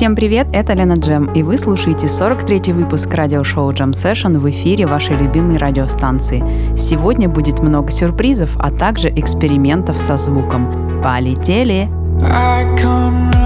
Всем привет, это Лена Джем, и вы слушаете 43-й выпуск радиошоу Джем Session в эфире вашей любимой радиостанции. Сегодня будет много сюрпризов, а также экспериментов со звуком. Полетели! I come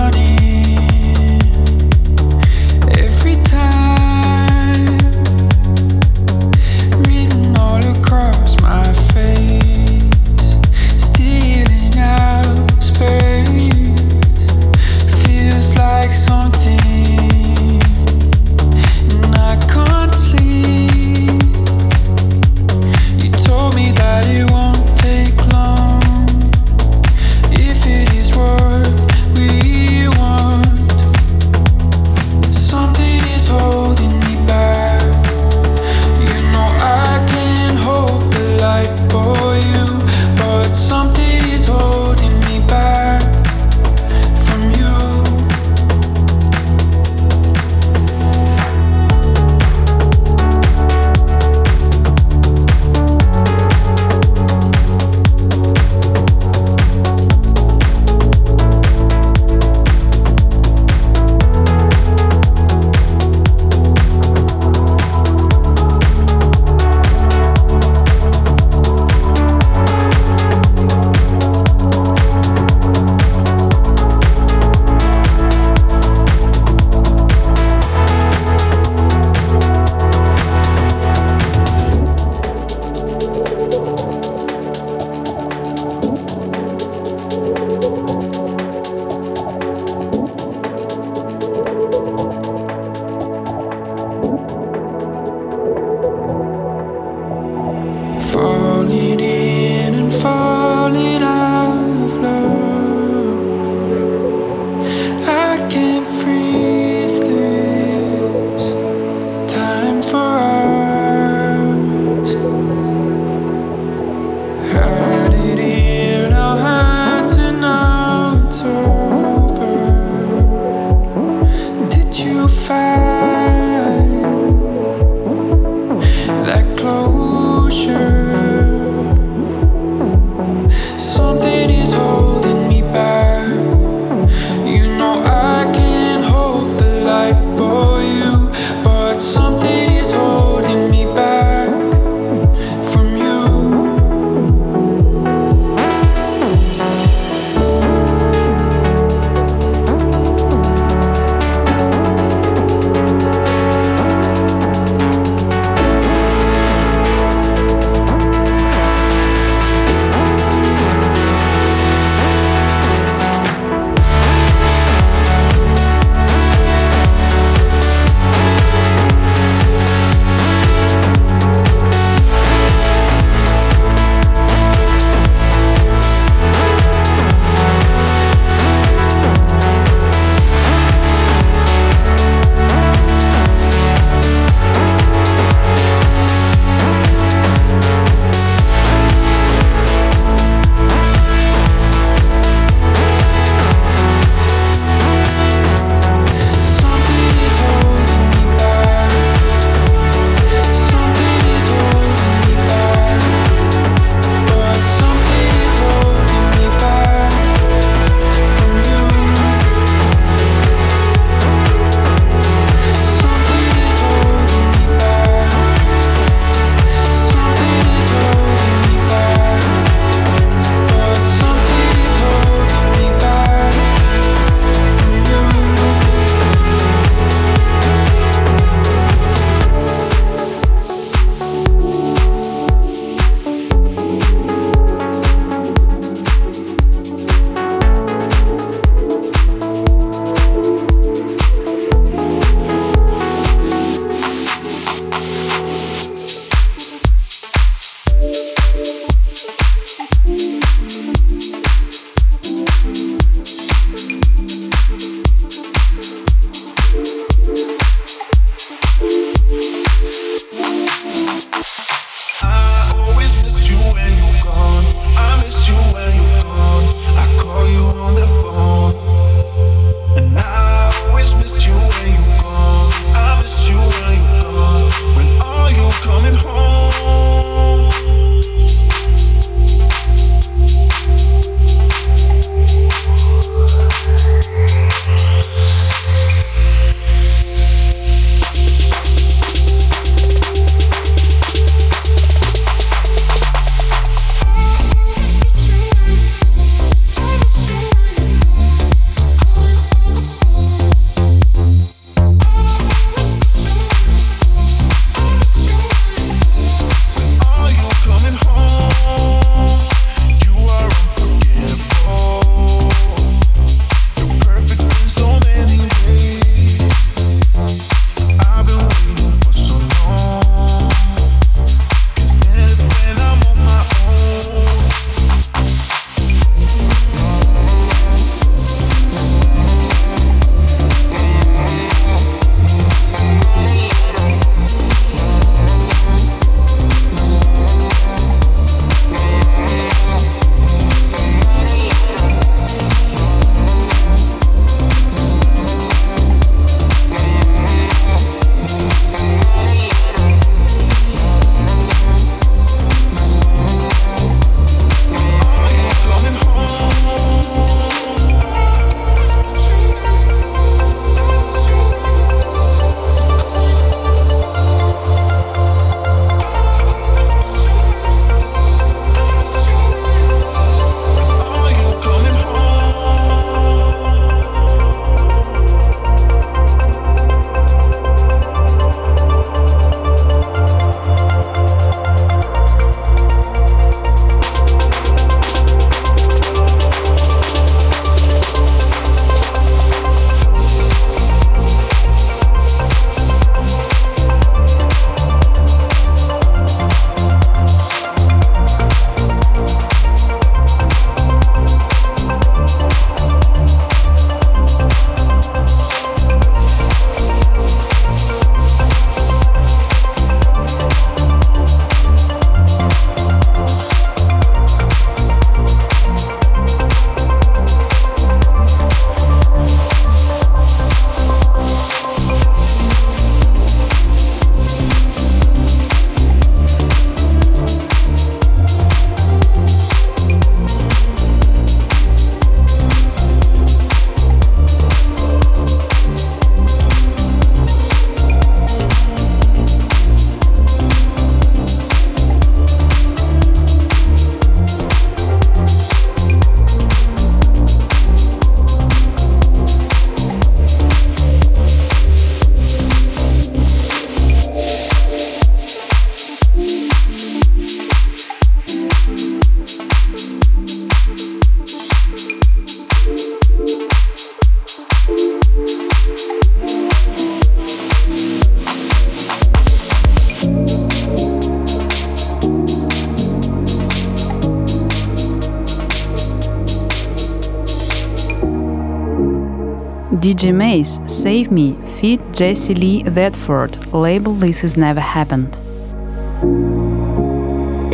MASE, Save Me, feat. Jessie Lee Thetford, label This Has Never Happened.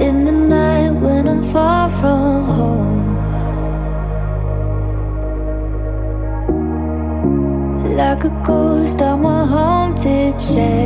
In the night when I'm far from home, like a ghost, on my a haunted shell.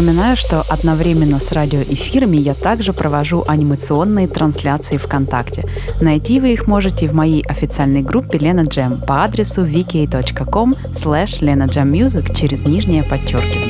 Напоминаю, что одновременно с радиоэфирами я также провожу анимационные трансляции ВКонтакте. Найти вы их можете в моей официальной группе Лена Джем по адресу vk.com slash Music через нижнее подчеркивание.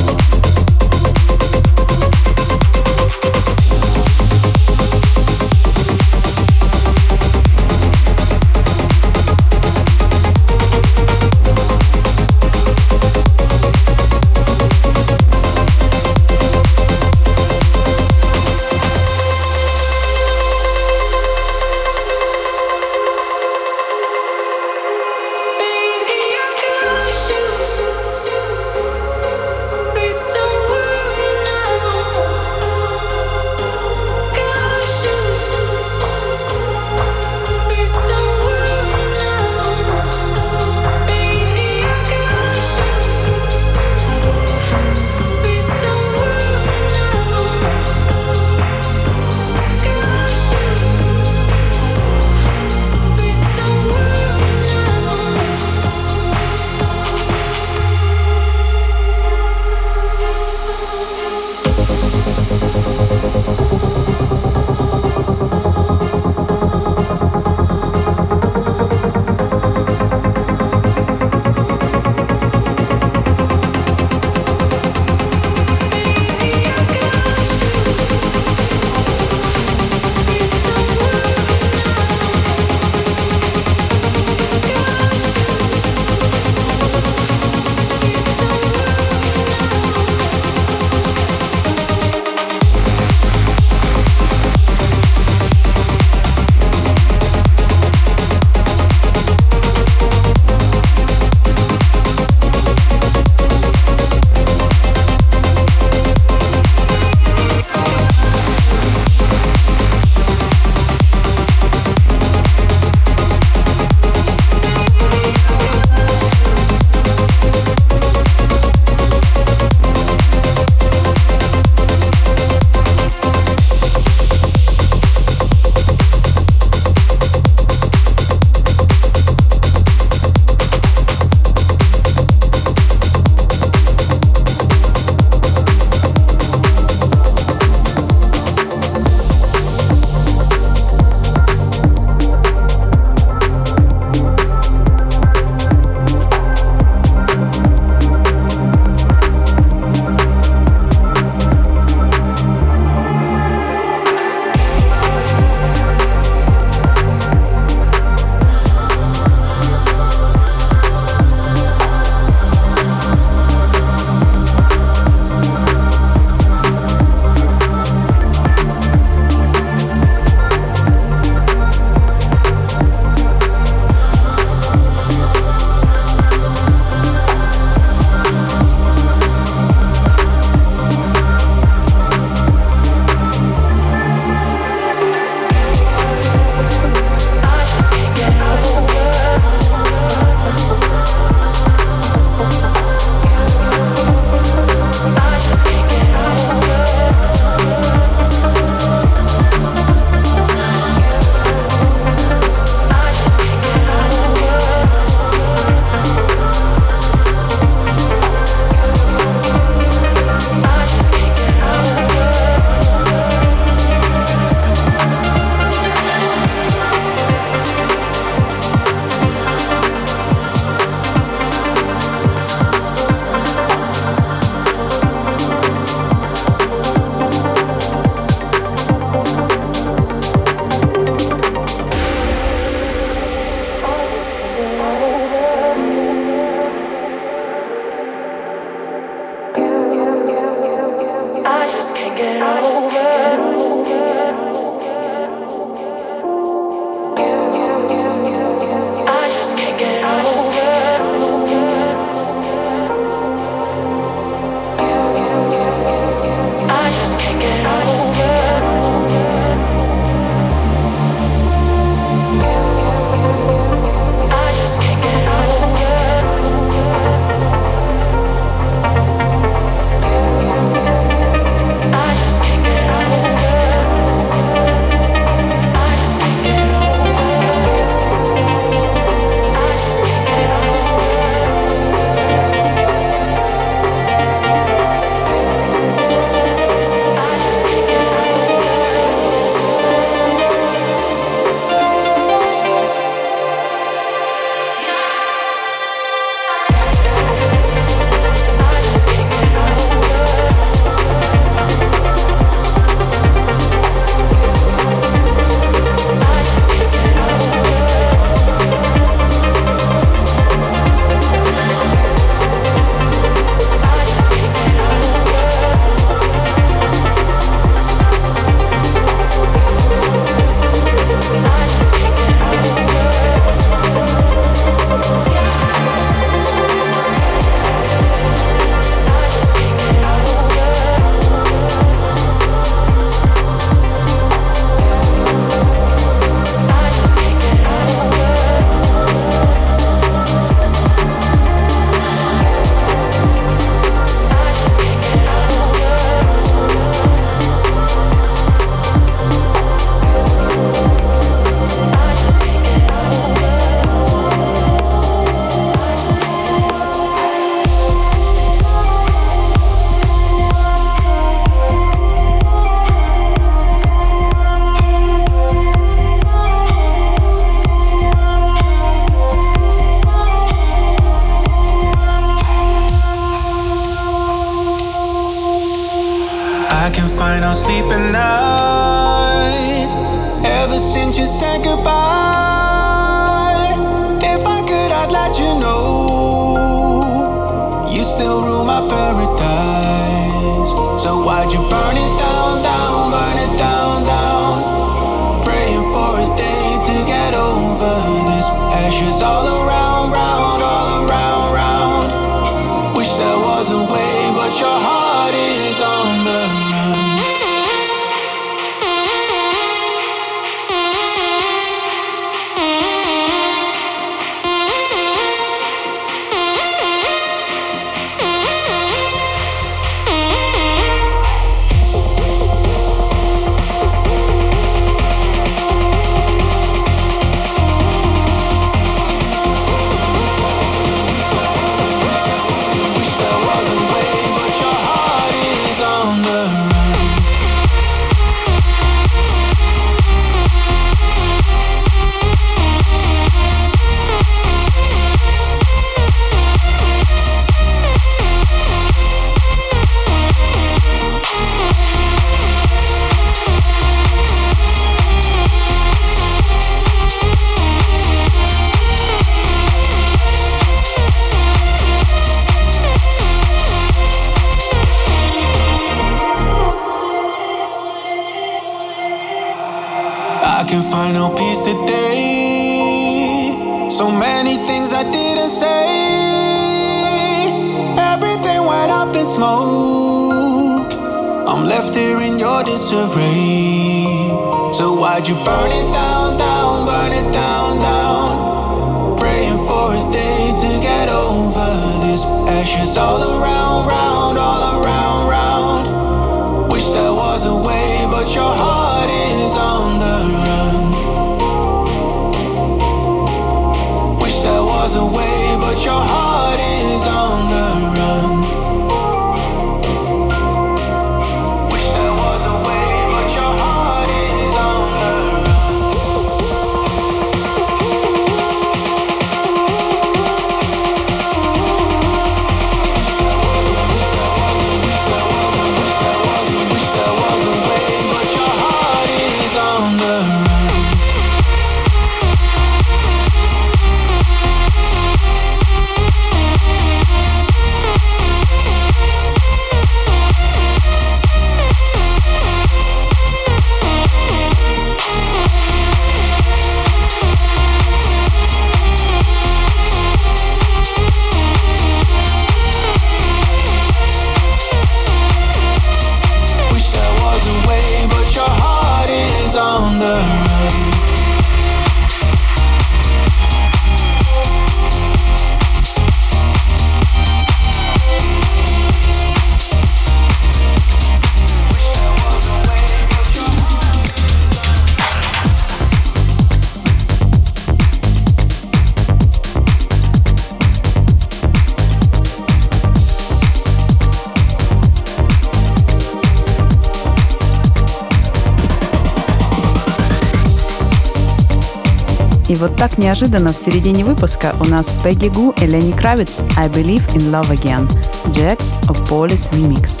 вот так неожиданно в середине выпуска у нас Пегги Гу и Ленни Кравиц «I Believe in Love Again» Jax Opolis Remix,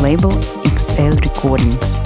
лейбл XL Recordings.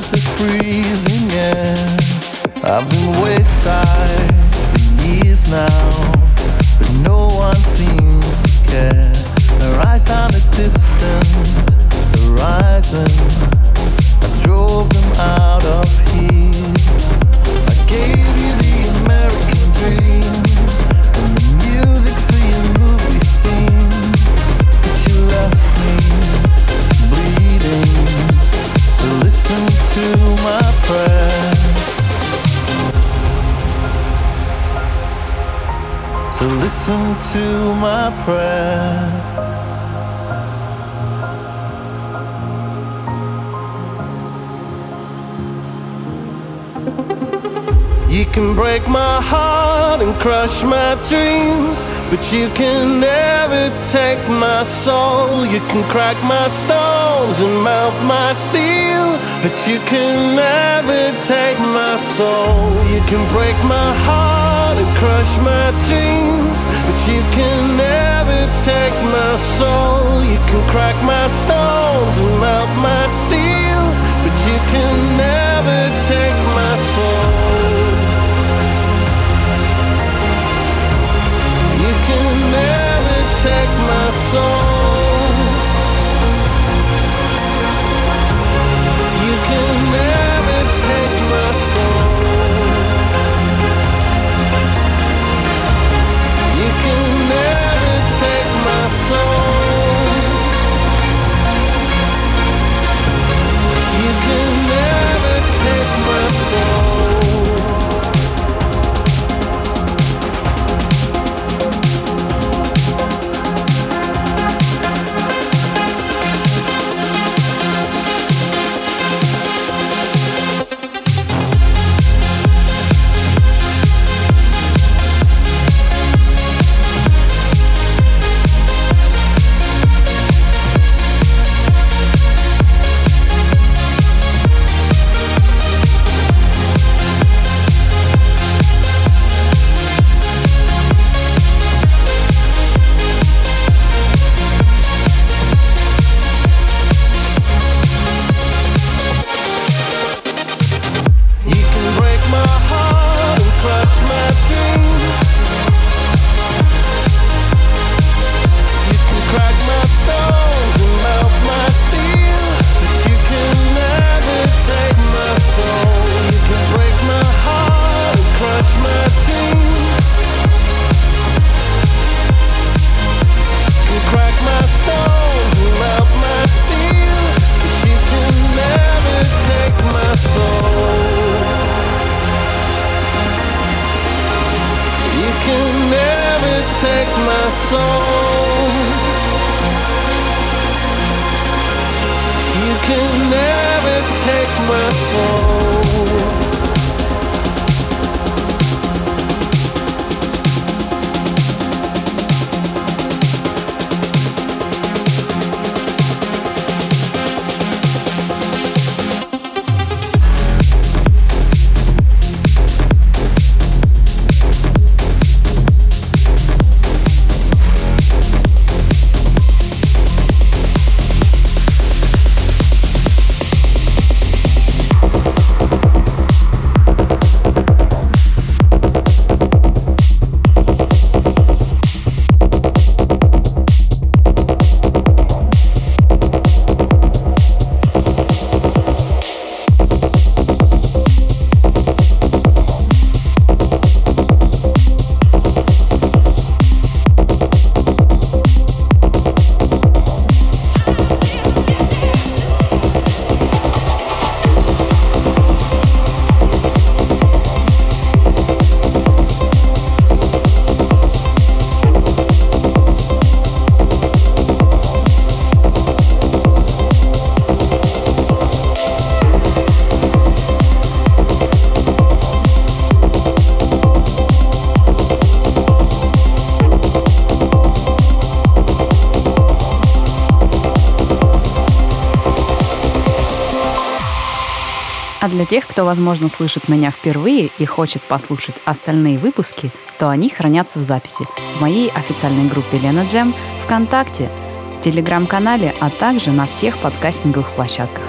close the freezing, air. I've been wayside for years now, but no one seems to care. Their eyes on the distant horizon. I drove them out of here. I gave to my prayer. You can break my heart and crush my dreams. But you can never take my soul. You can crack my stones and melt my steel. But you can never take my soul. You can break my heart and crush my dreams. But you can never take my soul. You can crack my stones and melt my steel. But you can never take my soul. soul Для тех, кто, возможно, слышит меня впервые и хочет послушать остальные выпуски, то они хранятся в записи в моей официальной группе «Лена Джем» ВКонтакте, в Телеграм-канале, а также на всех подкастинговых площадках.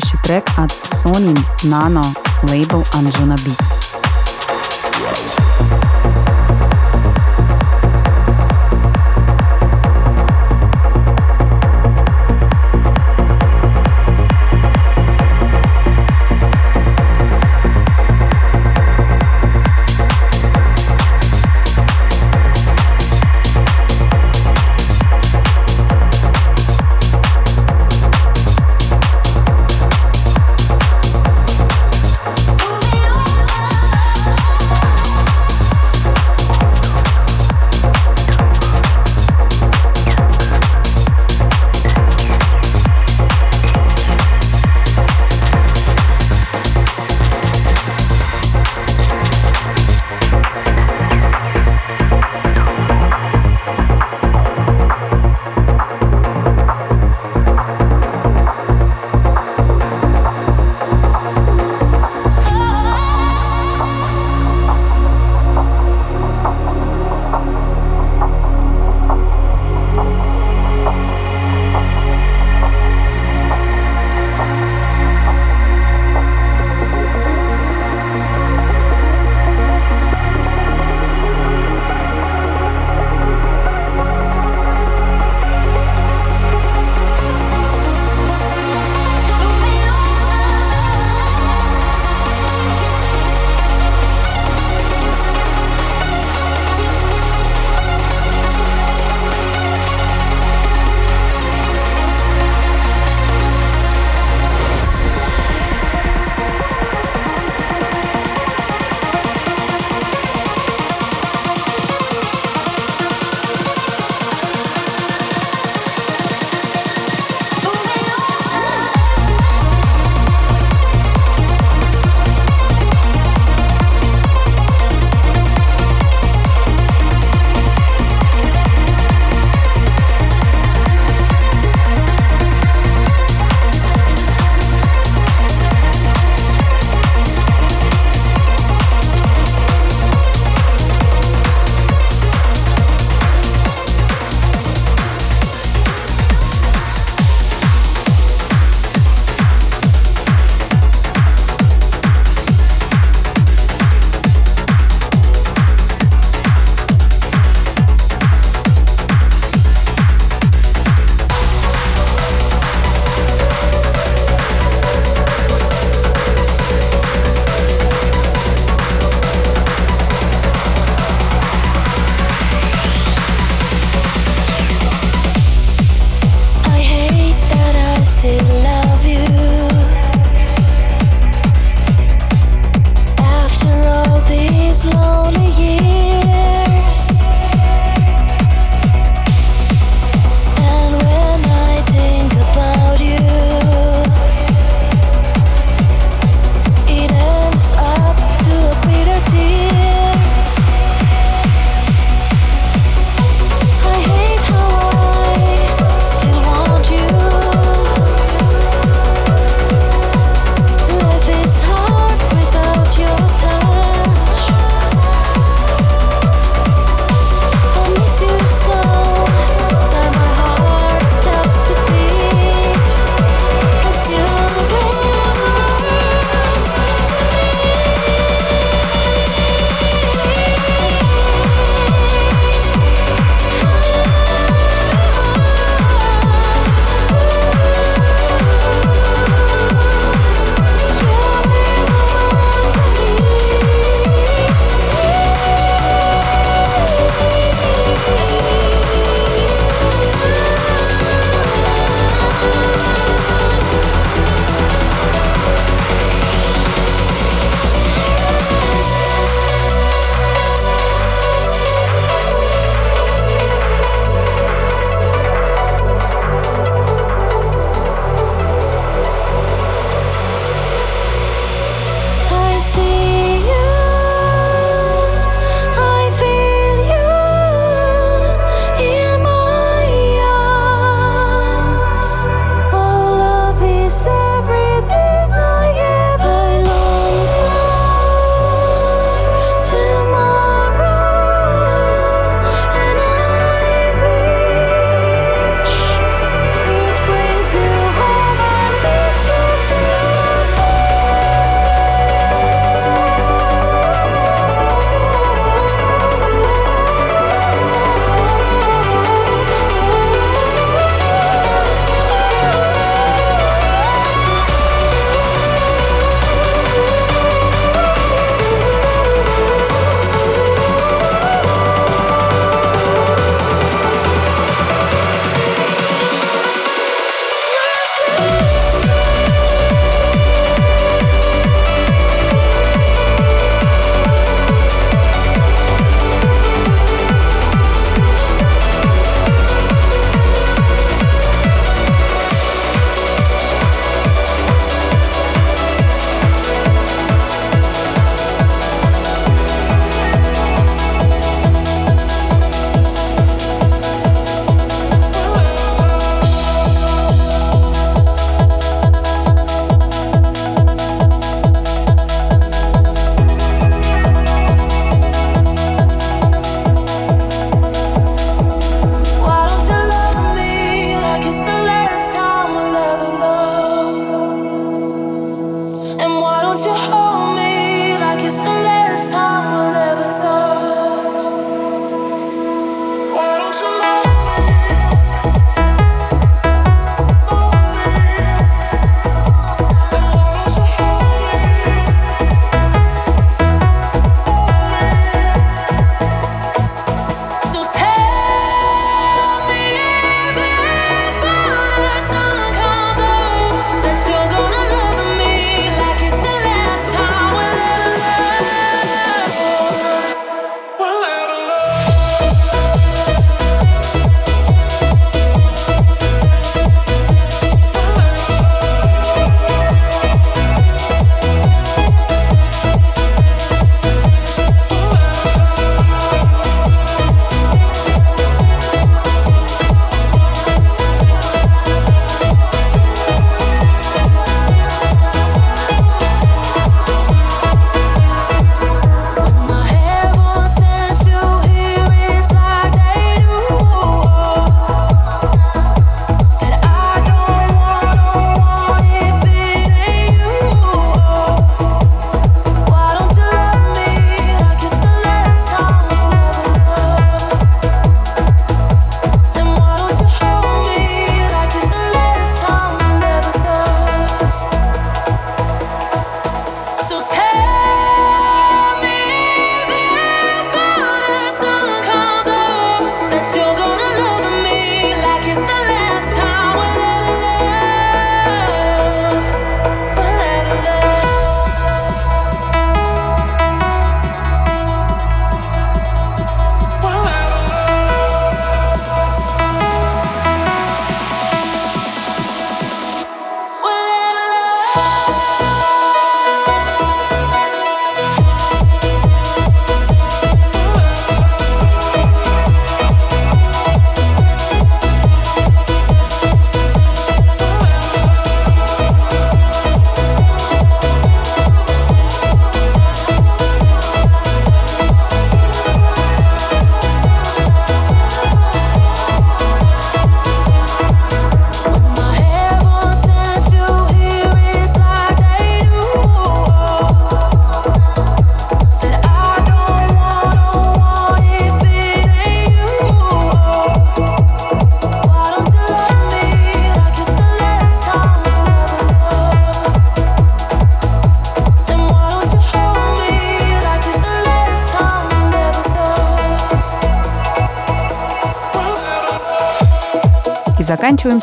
потрясающий трек от Sony Nano, лейбл Anjuna Beats.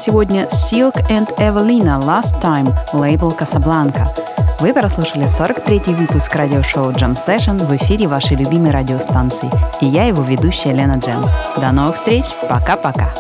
сегодня Silk and Evelina Last Time, лейбл Casablanca. Вы прослушали 43-й выпуск радиошоу Jam Session в эфире вашей любимой радиостанции. И я его ведущая Лена Джем. До новых встреч. Пока-пока.